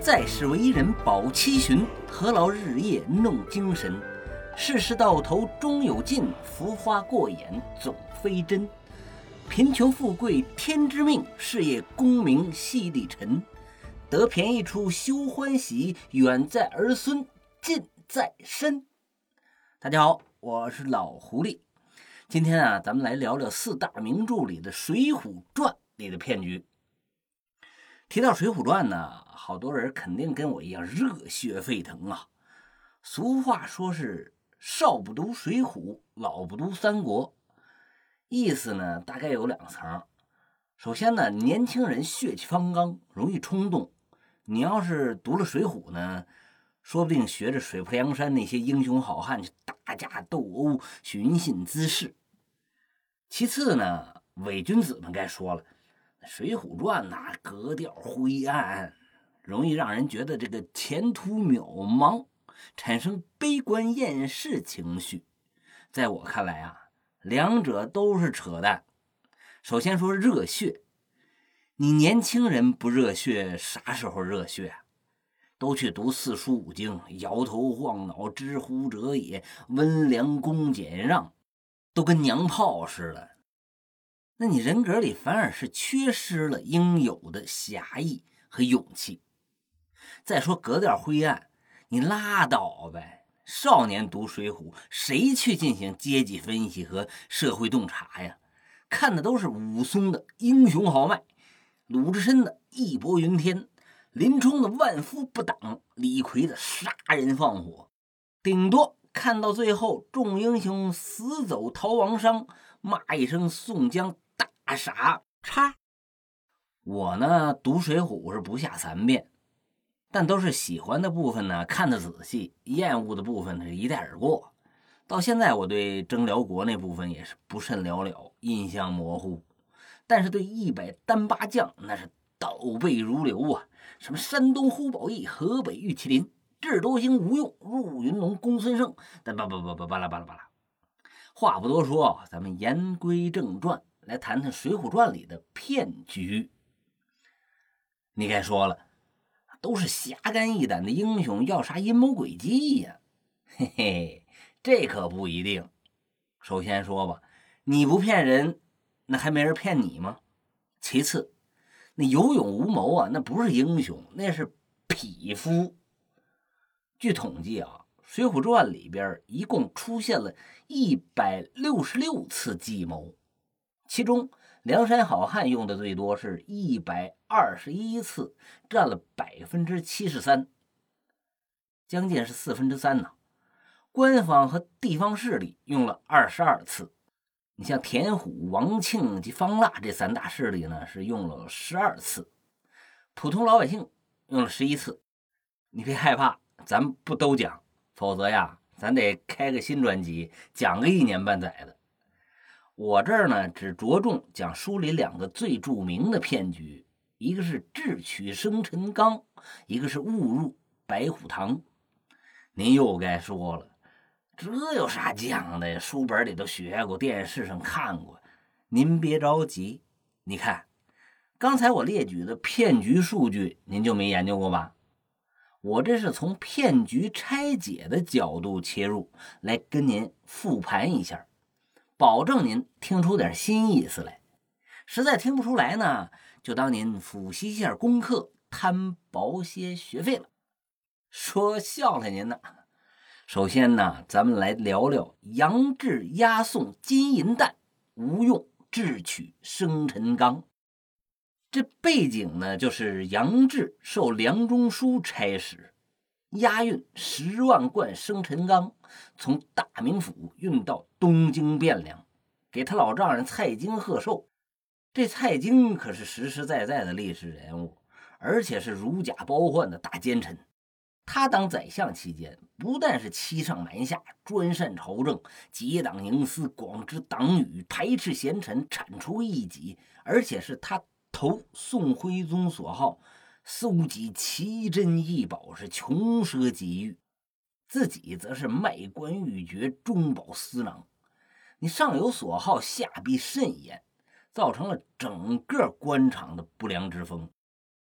在世为人保七旬，何劳日夜弄精神？世事到头终有尽，浮华过眼总非真。贫穷富贵天之命，事业功名系地尘。得便宜处休欢喜，远在儿孙近在身。大家好，我是老狐狸。今天啊，咱们来聊聊四大名著里的《水浒传》里的骗局。提到《水浒传》呢，好多人肯定跟我一样热血沸腾啊。俗话说是“少不读水浒，老不读三国”，意思呢大概有两层。首先呢，年轻人血气方刚，容易冲动。你要是读了《水浒》呢，说不定学着水泊梁山那些英雄好汉去打架斗殴、寻衅滋事。其次呢，伪君子们该说了。《水浒传》呐，格调灰暗，容易让人觉得这个前途渺茫，产生悲观厌世情绪。在我看来啊，两者都是扯淡。首先说热血，你年轻人不热血，啥时候热血？都去读四书五经，摇头晃脑，知乎者也，温良恭俭让，都跟娘炮似的。那你人格里反而是缺失了应有的侠义和勇气。再说格调灰暗，你拉倒呗！少年读《水浒》，谁去进行阶级分析和社会洞察呀？看的都是武松的英雄豪迈，鲁智深的义薄云天，林冲的万夫不挡，李逵的杀人放火，顶多看到最后众英雄死走逃亡伤，骂一声宋江。傻叉！我呢读《水浒》是不下三遍，但都是喜欢的部分呢看得仔细，厌恶的部分呢一带而过。到现在我对征辽国那部分也是不甚了了，印象模糊。但是对一百单八将那是倒背如流啊！什么山东呼保义、河北玉麒麟、智多星吴用、入云龙公孙胜，巴拉巴拉巴拉巴拉巴拉。话不多说，咱们言归正传。来谈谈《水浒传》里的骗局。你该说了，都是侠肝义胆的英雄，要啥阴谋诡计呀？嘿嘿，这可不一定。首先说吧，你不骗人，那还没人骗你吗？其次，那有勇无谋啊，那不是英雄，那是匹夫。据统计啊，《水浒传》里边一共出现了一百六十六次计谋。其中，梁山好汉用的最多，是一百二十一次，占了百分之七十三，将近是四分之三呢。官方和地方势力用了二十二次，你像田虎、王庆及方腊这三大势力呢，是用了十二次，普通老百姓用了十一次。你别害怕，咱不都讲，否则呀，咱得开个新专辑，讲个一年半载的。我这儿呢，只着重讲书里两个最著名的骗局，一个是智取生辰纲，一个是误入白虎堂。您又该说了，这有啥讲的呀？书本里都学过，电视上看过。您别着急，你看，刚才我列举的骗局数据，您就没研究过吧？我这是从骗局拆解的角度切入，来跟您复盘一下。保证您听出点新意思来，实在听不出来呢，就当您复习一下功课，摊薄些学费了。说笑了您呢。首先呢，咱们来聊聊杨志押送金银弹，吴用智取生辰纲。这背景呢，就是杨志受梁中书差使。押运十万贯生辰纲，从大名府运到东京汴梁，给他老丈人蔡京贺寿。这蔡京可是实实在在的历史人物，而且是如假包换的大奸臣。他当宰相期间，不但是欺上瞒下，专擅朝政，结党营私，广知党羽，排斥贤臣，铲除异己，而且是他投宋徽宗所好。搜集奇珍异宝是穷奢极欲，自己则是卖官鬻爵、中饱私囊。你上有所好，下必甚焉，造成了整个官场的不良之风，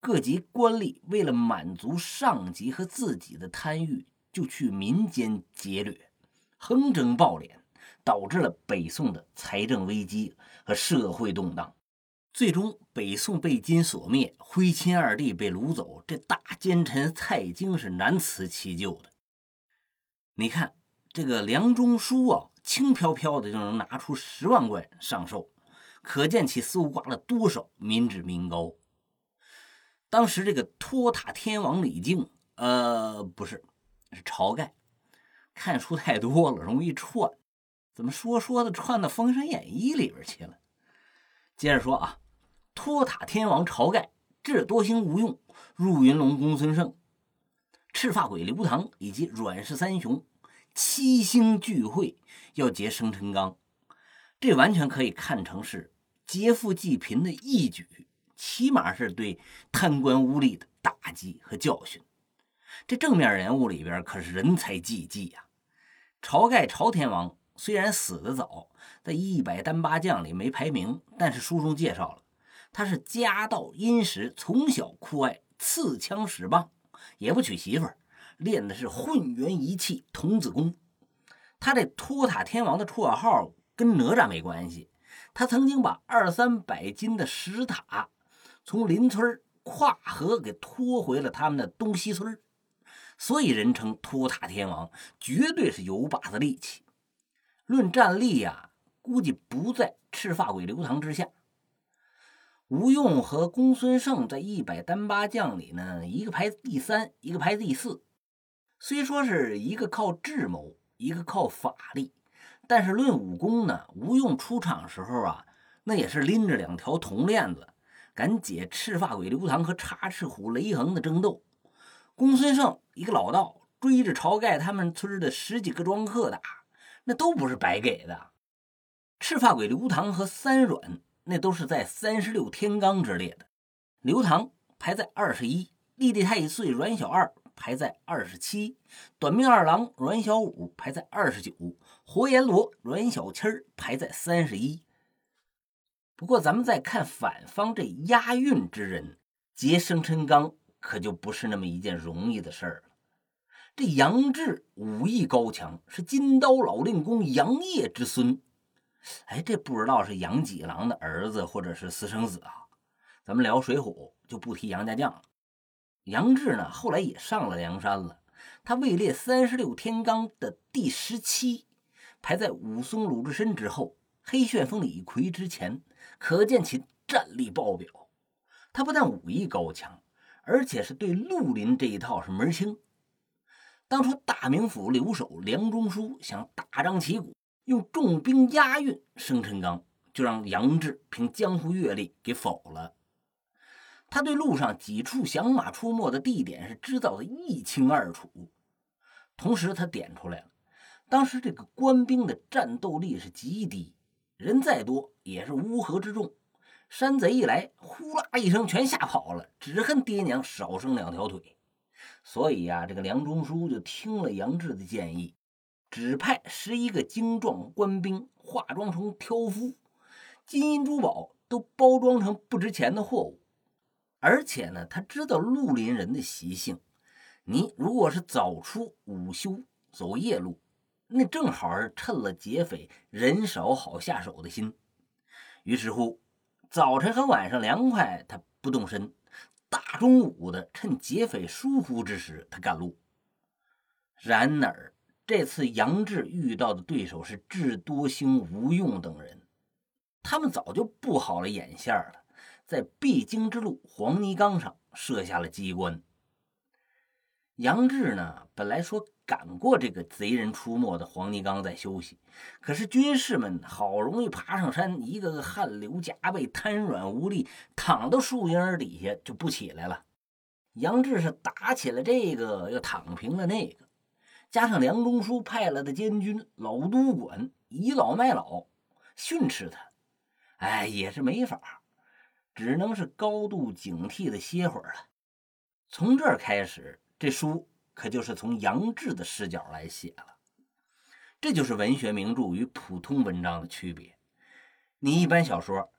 各级官吏为了满足上级和自己的贪欲，就去民间劫掠，横征暴敛，导致了北宋的财政危机和社会动荡。最终，北宋被金所灭，徽钦二帝被掳走，这大奸臣蔡京是难辞其咎的。你看这个梁中书啊，轻飘飘的就能拿出十万贯上寿，可见其搜刮了多少民脂民膏。当时这个托塔天王李靖，呃，不是，是晁盖，看书太多了，容易串，怎么说说的串到《封神演义》里边去了？接着说啊。托塔天王晁盖智多星吴用、入云龙公孙胜、赤发鬼刘唐以及阮氏三雄七星聚会，要劫生辰纲，这完全可以看成是劫富济贫的义举，起码是对贪官污吏的打击和教训。这正面人物里边可是人才济济呀！晁盖晁天王虽然死得早，在一百单八将里没排名，但是书中介绍了。他是家道殷实，从小酷爱刺枪使棒，也不娶媳妇儿，练的是混元一气童子功。他这托塔天王的绰号跟哪吒没关系，他曾经把二三百斤的石塔从邻村跨河给拖回了他们的东西村，所以人称托塔天王，绝对是有把子力气。论战力呀，估计不在赤发鬼刘唐之下。吴用和公孙胜在一百单八将里呢，一个排第三，一个排第四。虽说是一个靠智谋，一个靠法力，但是论武功呢，吴用出场时候啊，那也是拎着两条铜链子，敢解赤发鬼刘唐和插翅虎雷横的争斗。公孙胜一个老道，追着晁盖他们村的十几个庄客打，那都不是白给的。赤发鬼刘唐和三阮。那都是在三十六天罡之列的，刘唐排在二十一，立地太岁阮小二排在二十七，短命二郎阮小五排在二十九，活阎罗阮小七排在三十一。不过咱们再看反方这押韵之人劫生辰纲，可就不是那么一件容易的事儿了。这杨志武艺高强，是金刀老令公杨业之孙。哎，这不知道是杨几郎的儿子，或者是私生子啊？咱们聊《水浒》就不提杨家将了。杨志呢，后来也上了梁山了。他位列三十六天罡的第十七，排在武松、鲁智深之后，黑旋风李逵之前，可见其战力爆表。他不但武艺高强，而且是对绿林这一套是门清。当初大名府留守梁中书想大张旗鼓。用重兵押运生辰纲，就让杨志凭江湖阅历给否了。他对路上几处响马出没的地点是知道的一清二楚。同时，他点出来了，当时这个官兵的战斗力是极低，人再多也是乌合之众。山贼一来，呼啦一声全吓跑了，只恨爹娘少生两条腿。所以呀，这个梁中书就听了杨志的建议。指派十一个精壮官兵化妆成挑夫，金银珠宝都包装成不值钱的货物。而且呢，他知道绿林人的习性，你如果是早出午休走夜路，那正好是趁了劫匪人少好下手的心。于是乎，早晨和晚上凉快，他不动身；大中午的，趁劫匪疏忽之时，他赶路。然而。这次杨志遇到的对手是智多星吴用等人，他们早就布好了眼线了，在必经之路黄泥冈上设下了机关。杨志呢，本来说赶过这个贼人出没的黄泥冈再休息，可是军士们好容易爬上山，一个个汗流浃背、瘫软无力，躺到树荫底下就不起来了。杨志是打起了这个，又躺平了那个。加上梁中书派来的监军老都管倚老卖老，训斥他，哎，也是没法，只能是高度警惕的歇会儿了。从这儿开始，这书可就是从杨志的视角来写了。这就是文学名著与普通文章的区别。你一般小说，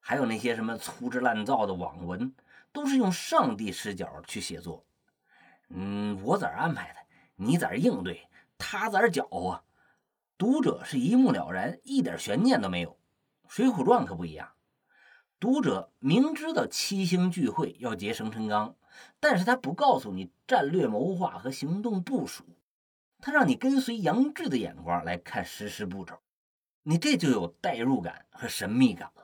还有那些什么粗制滥造的网文，都是用上帝视角去写作。嗯，我咋安排的，你咋应对，他咋搅和，读者是一目了然，一点悬念都没有。《水浒传》可不一样，读者明知道七星聚会要结生辰纲，但是他不告诉你战略谋划和行动部署，他让你跟随杨志的眼光来看实施步骤，你这就有代入感和神秘感了。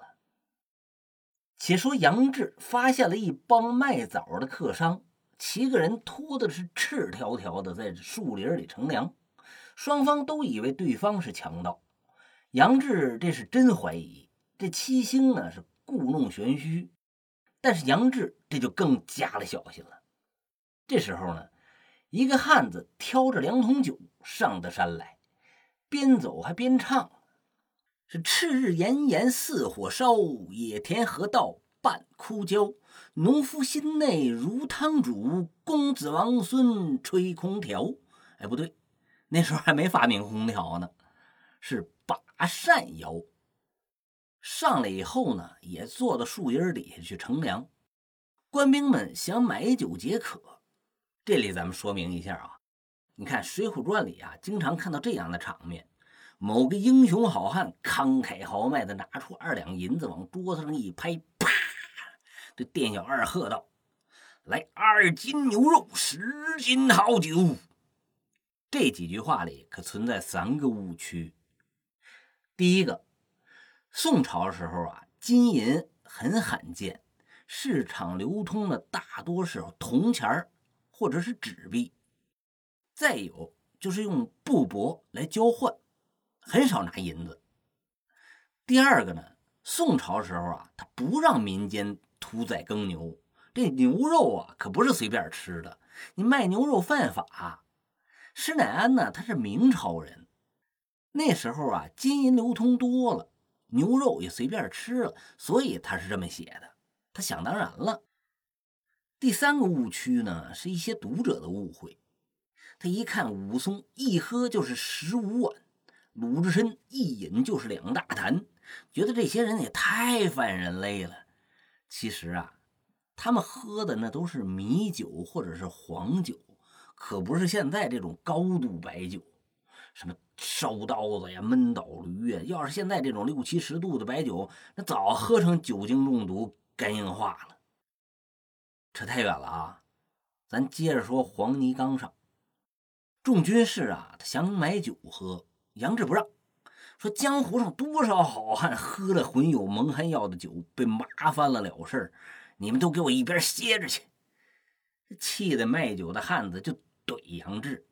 且说杨志发现了一帮卖枣的客商。七个人拖的是赤条条的，在树林里乘凉，双方都以为对方是强盗。杨志这是真怀疑，这七星呢是故弄玄虚。但是杨志这就更加了小心了。这时候呢，一个汉子挑着两桶酒上的山来，边走还边唱：“是赤日炎炎似火烧，野田河道半枯焦。”农夫心内如汤煮，公子王孙吹空调。哎，不对，那时候还没发明空调呢，是把扇摇。上来以后呢，也坐到树荫底下去乘凉。官兵们想买酒解渴。这里咱们说明一下啊，你看《水浒传》里啊，经常看到这样的场面：某个英雄好汉慷慨豪迈的拿出二两银子往桌子上一拍，啪！这店小二喝道：“来二斤牛肉，十斤好酒。”这几句话里可存在三个误区。第一个，宋朝时候啊，金银很罕见，市场流通的大多是铜钱或者是纸币，再有就是用布帛来交换，很少拿银子。第二个呢，宋朝时候啊，他不让民间。屠宰耕牛，这牛肉啊可不是随便吃的，你卖牛肉犯法。施耐庵呢，他是明朝人，那时候啊金银流通多了，牛肉也随便吃了，所以他是这么写的，他想当然了。第三个误区呢，是一些读者的误会，他一看武松一喝就是十五碗，鲁智深一饮就是两大坛，觉得这些人也太反人类了。其实啊，他们喝的那都是米酒或者是黄酒，可不是现在这种高度白酒，什么烧刀子呀、闷倒驴呀。要是现在这种六七十度的白酒，那早喝成酒精中毒、肝硬化了。扯太远了啊，咱接着说黄泥冈上，众军士啊，他想买酒喝，杨志不让。说江湖上多少好汉喝了混有蒙汗药的酒，被麻翻了了事儿，你们都给我一边歇着去！气得卖酒的汉子就怼杨志。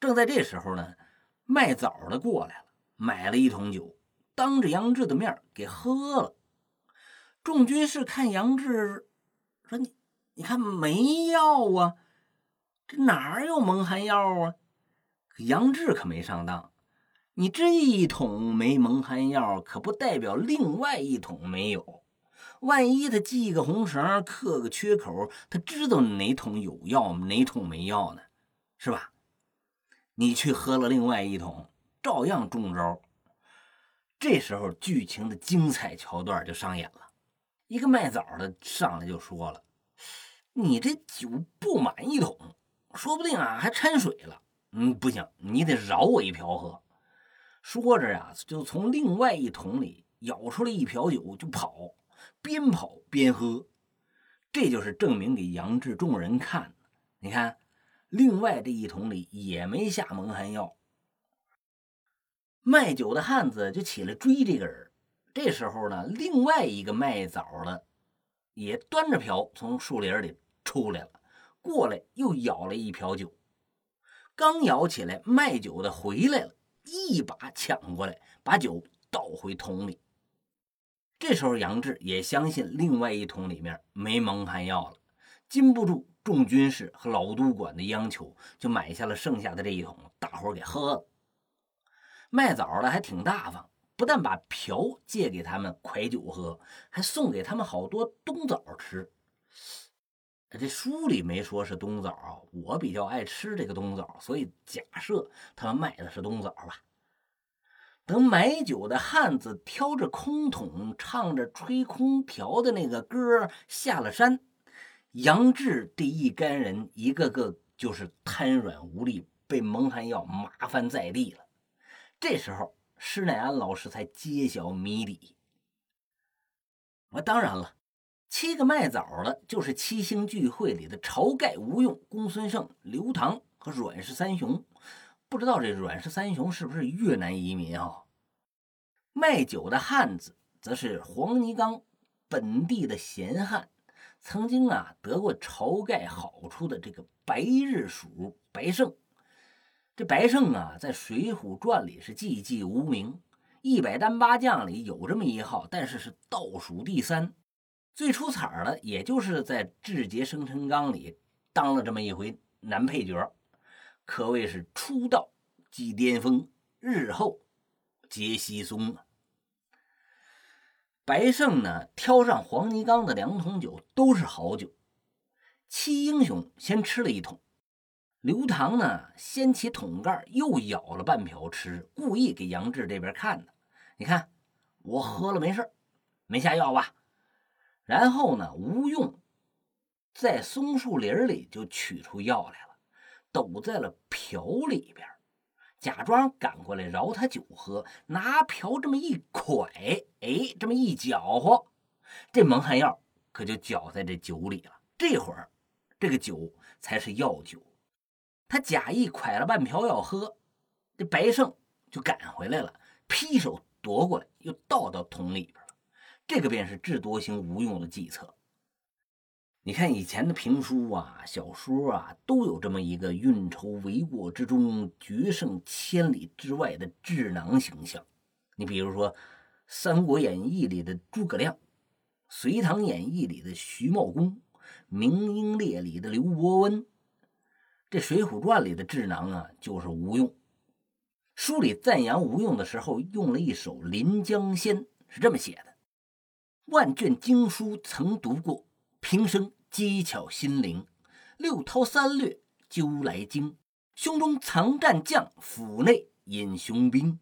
正在这时候呢，卖枣的过来了，买了一桶酒，当着杨志的面给喝了。众军士看杨志，说：“你你看没药啊？这哪有蒙汗药啊？”杨志可没上当。你这一桶没蒙汗药，可不代表另外一桶没有。万一他系个红绳，刻个缺口，他知道哪桶有药，哪桶没药呢？是吧？你去喝了另外一桶，照样中招。这时候剧情的精彩桥段就上演了。一个卖枣的上来就说了：“你这酒不满一桶，说不定啊还掺水了。嗯，不行，你得饶我一瓢喝。”说着呀，就从另外一桶里舀出来一瓢酒，就跑，边跑边喝。这就是证明给杨志众人看。你看，另外这一桶里也没下蒙汗药。卖酒的汉子就起来追这个人。这时候呢，另外一个卖枣的也端着瓢从树林里出来了，过来又舀了一瓢酒。刚舀起来，卖酒的回来了。一把抢过来，把酒倒回桶里。这时候杨志也相信另外一桶里面没蒙汗药了，禁不住众军士和老督管的央求，就买下了剩下的这一桶，大伙给喝了。卖枣的还挺大方，不但把瓢借给他们蒯酒喝，还送给他们好多冬枣吃。这书里没说是冬枣，我比较爱吃这个冬枣，所以假设他们卖的是冬枣吧。等买酒的汉子挑着空桶，唱着吹空调的那个歌下了山，杨志这一干人一个个就是瘫软无力，被蒙汗药麻烦在地了。这时候，施耐庵老师才揭晓谜底。我当然了，七个卖枣的，就是七星聚会里的晁盖、吴用、公孙胜、刘唐和阮氏三雄。不知道这阮氏三雄是不是越南移民啊？卖酒的汉子则是黄泥冈本地的闲汉，曾经啊得过晁盖好处的这个白日鼠白胜。这白胜啊，在《水浒传》里是寂寂无名，一百单八将里有这么一号，但是是倒数第三。最出彩的，也就是在《志杰生辰纲》里当了这么一回男配角，可谓是出道即巅峰，日后皆稀松啊。白胜呢，挑上黄泥冈的两桶酒都是好酒，七英雄先吃了一桶。刘唐呢，掀起桶盖，又舀了半瓢吃，故意给杨志这边看的。你看，我喝了没事没下药吧？然后呢，吴用在松树林里就取出药来了，抖在了瓢里边，假装赶过来饶他酒喝，拿瓢这么一蒯，哎，这么一搅和，这蒙汗药可就搅在这酒里了。这会儿，这个酒才是药酒。他假意蒯了半瓢要喝，这白胜就赶回来了，劈手夺过来，又倒到桶里边。这个便是智多星吴用的计策。你看以前的评书啊、小说啊，都有这么一个运筹帷幄之中、决胜千里之外的智囊形象。你比如说《三国演义》里的诸葛亮，《隋唐演义》里的徐茂公，《明英烈》里的刘伯温。这《水浒传》里的智囊啊，就是吴用。书里赞扬吴用的时候，用了一首《临江仙》，是这么写的：“万卷经书曾读过，平生机巧心灵。六韬三略究来经，胸中藏战将，腹内隐雄兵。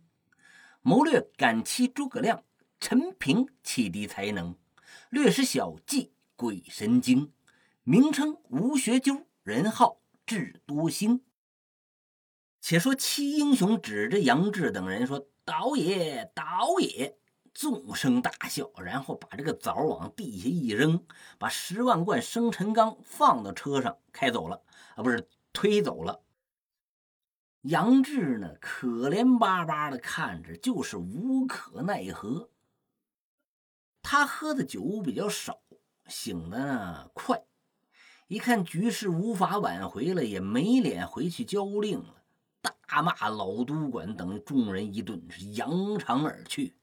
谋略敢欺诸葛亮，陈平启迪才能。略施小计鬼神经，名称吴学究，人号。”智多星。且说七英雄指着杨志等人说：“倒也，倒也！”纵声大笑，然后把这个枣往地下一扔，把十万贯生辰纲放到车上开走了。啊，不是推走了。杨志呢，可怜巴巴的看着，就是无可奈何。他喝的酒比较少，醒的呢快。一看局势无法挽回了，也没脸回去交令了，大骂老督管等众人一顿，是扬长而去。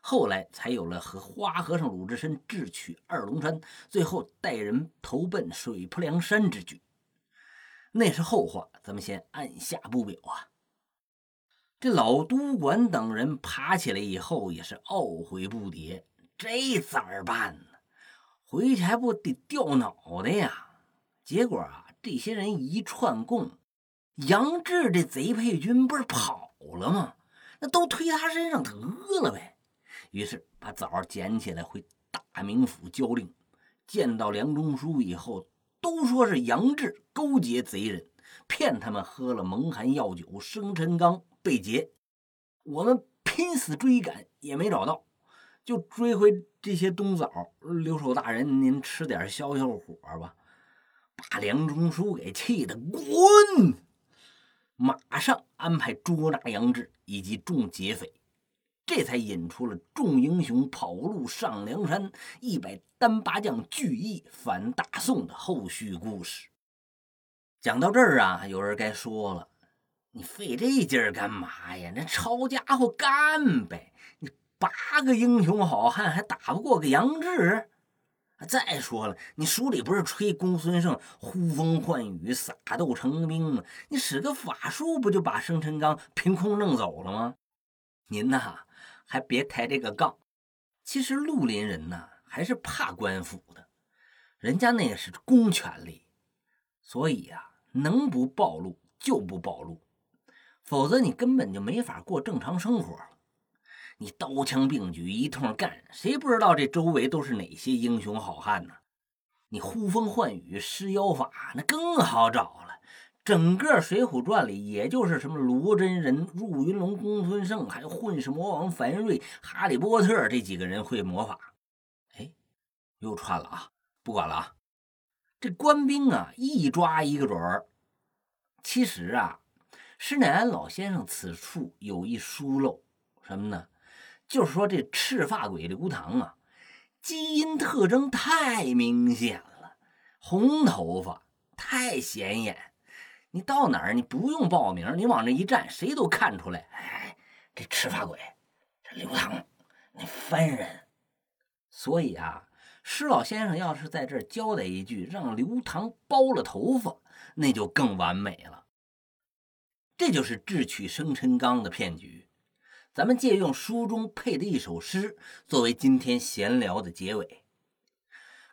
后来才有了和花和尚鲁智深智取二龙山，最后带人投奔水泊梁山之举。那是后话，咱们先按下不表啊。这老督管等人爬起来以后，也是懊悔不迭，这咋办呢？回去还不得掉脑袋呀？结果啊，这些人一串供，杨志这贼配军不是跑了吗？那都推他身上得了呗。于是把枣捡起来回大名府交令。见到梁中书以后，都说是杨志勾结贼人，骗他们喝了蒙汗药酒，生辰纲被劫。我们拼死追赶也没找到，就追回这些冬枣。留守大人，您吃点消消火吧。把梁中书给气得滚，马上安排捉拿杨志以及众劫匪，这才引出了众英雄跑路上梁山，一百单八将聚义反大宋的后续故事。讲到这儿啊，有人该说了：“你费这劲儿干嘛呀？那抄家伙干呗！你八个英雄好汉还打不过个杨志？”再说了，你书里不是吹公孙胜呼风唤雨、撒豆成兵吗？你使个法术，不就把生辰纲凭空弄走了吗？您呐，还别抬这个杠。其实绿林人呢，还是怕官府的，人家那是公权力，所以呀，能不暴露就不暴露，否则你根本就没法过正常生活了。你刀枪并举一通干，谁不知道这周围都是哪些英雄好汉呢？你呼风唤雨施妖法，那更好找了。整个《水浒传》里，也就是什么罗真人、入云龙、公孙胜，还有混世魔王樊瑞、哈利波特这几个人会魔法。哎，又串了啊！不管了啊！这官兵啊，一抓一个准儿。其实啊，施耐庵老先生此处有一疏漏，什么呢？就是说这赤发鬼刘唐啊，基因特征太明显了，红头发太显眼。你到哪儿，你不用报名，你往这一站，谁都看出来。哎，这赤发鬼，这刘唐，那番人。所以啊，施老先生要是在这儿交代一句，让刘唐包了头发，那就更完美了。这就是智取生辰纲的骗局。咱们借用书中配的一首诗，作为今天闲聊的结尾。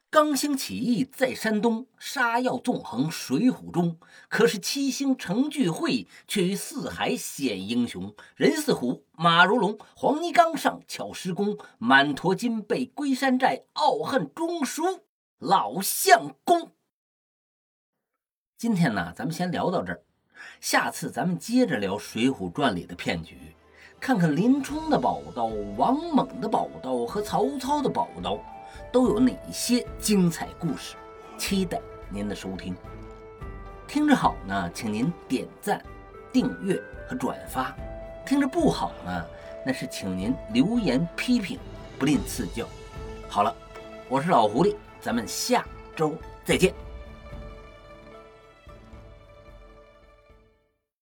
刚兴起义在山东，杀药纵横水浒中。可是七星成聚会，却于四海显英雄。人似虎，马如龙，黄泥冈上巧施工。满驮金背归山寨，傲恨中书老相公。今天呢，咱们先聊到这儿，下次咱们接着聊《水浒传》里的骗局，看看林冲的宝刀、王猛的宝刀和曹操的宝刀。都有哪些精彩故事？期待您的收听。听着好呢，请您点赞、订阅和转发；听着不好呢，那是请您留言批评，不吝赐教。好了，我是老狐狸，咱们下周再见。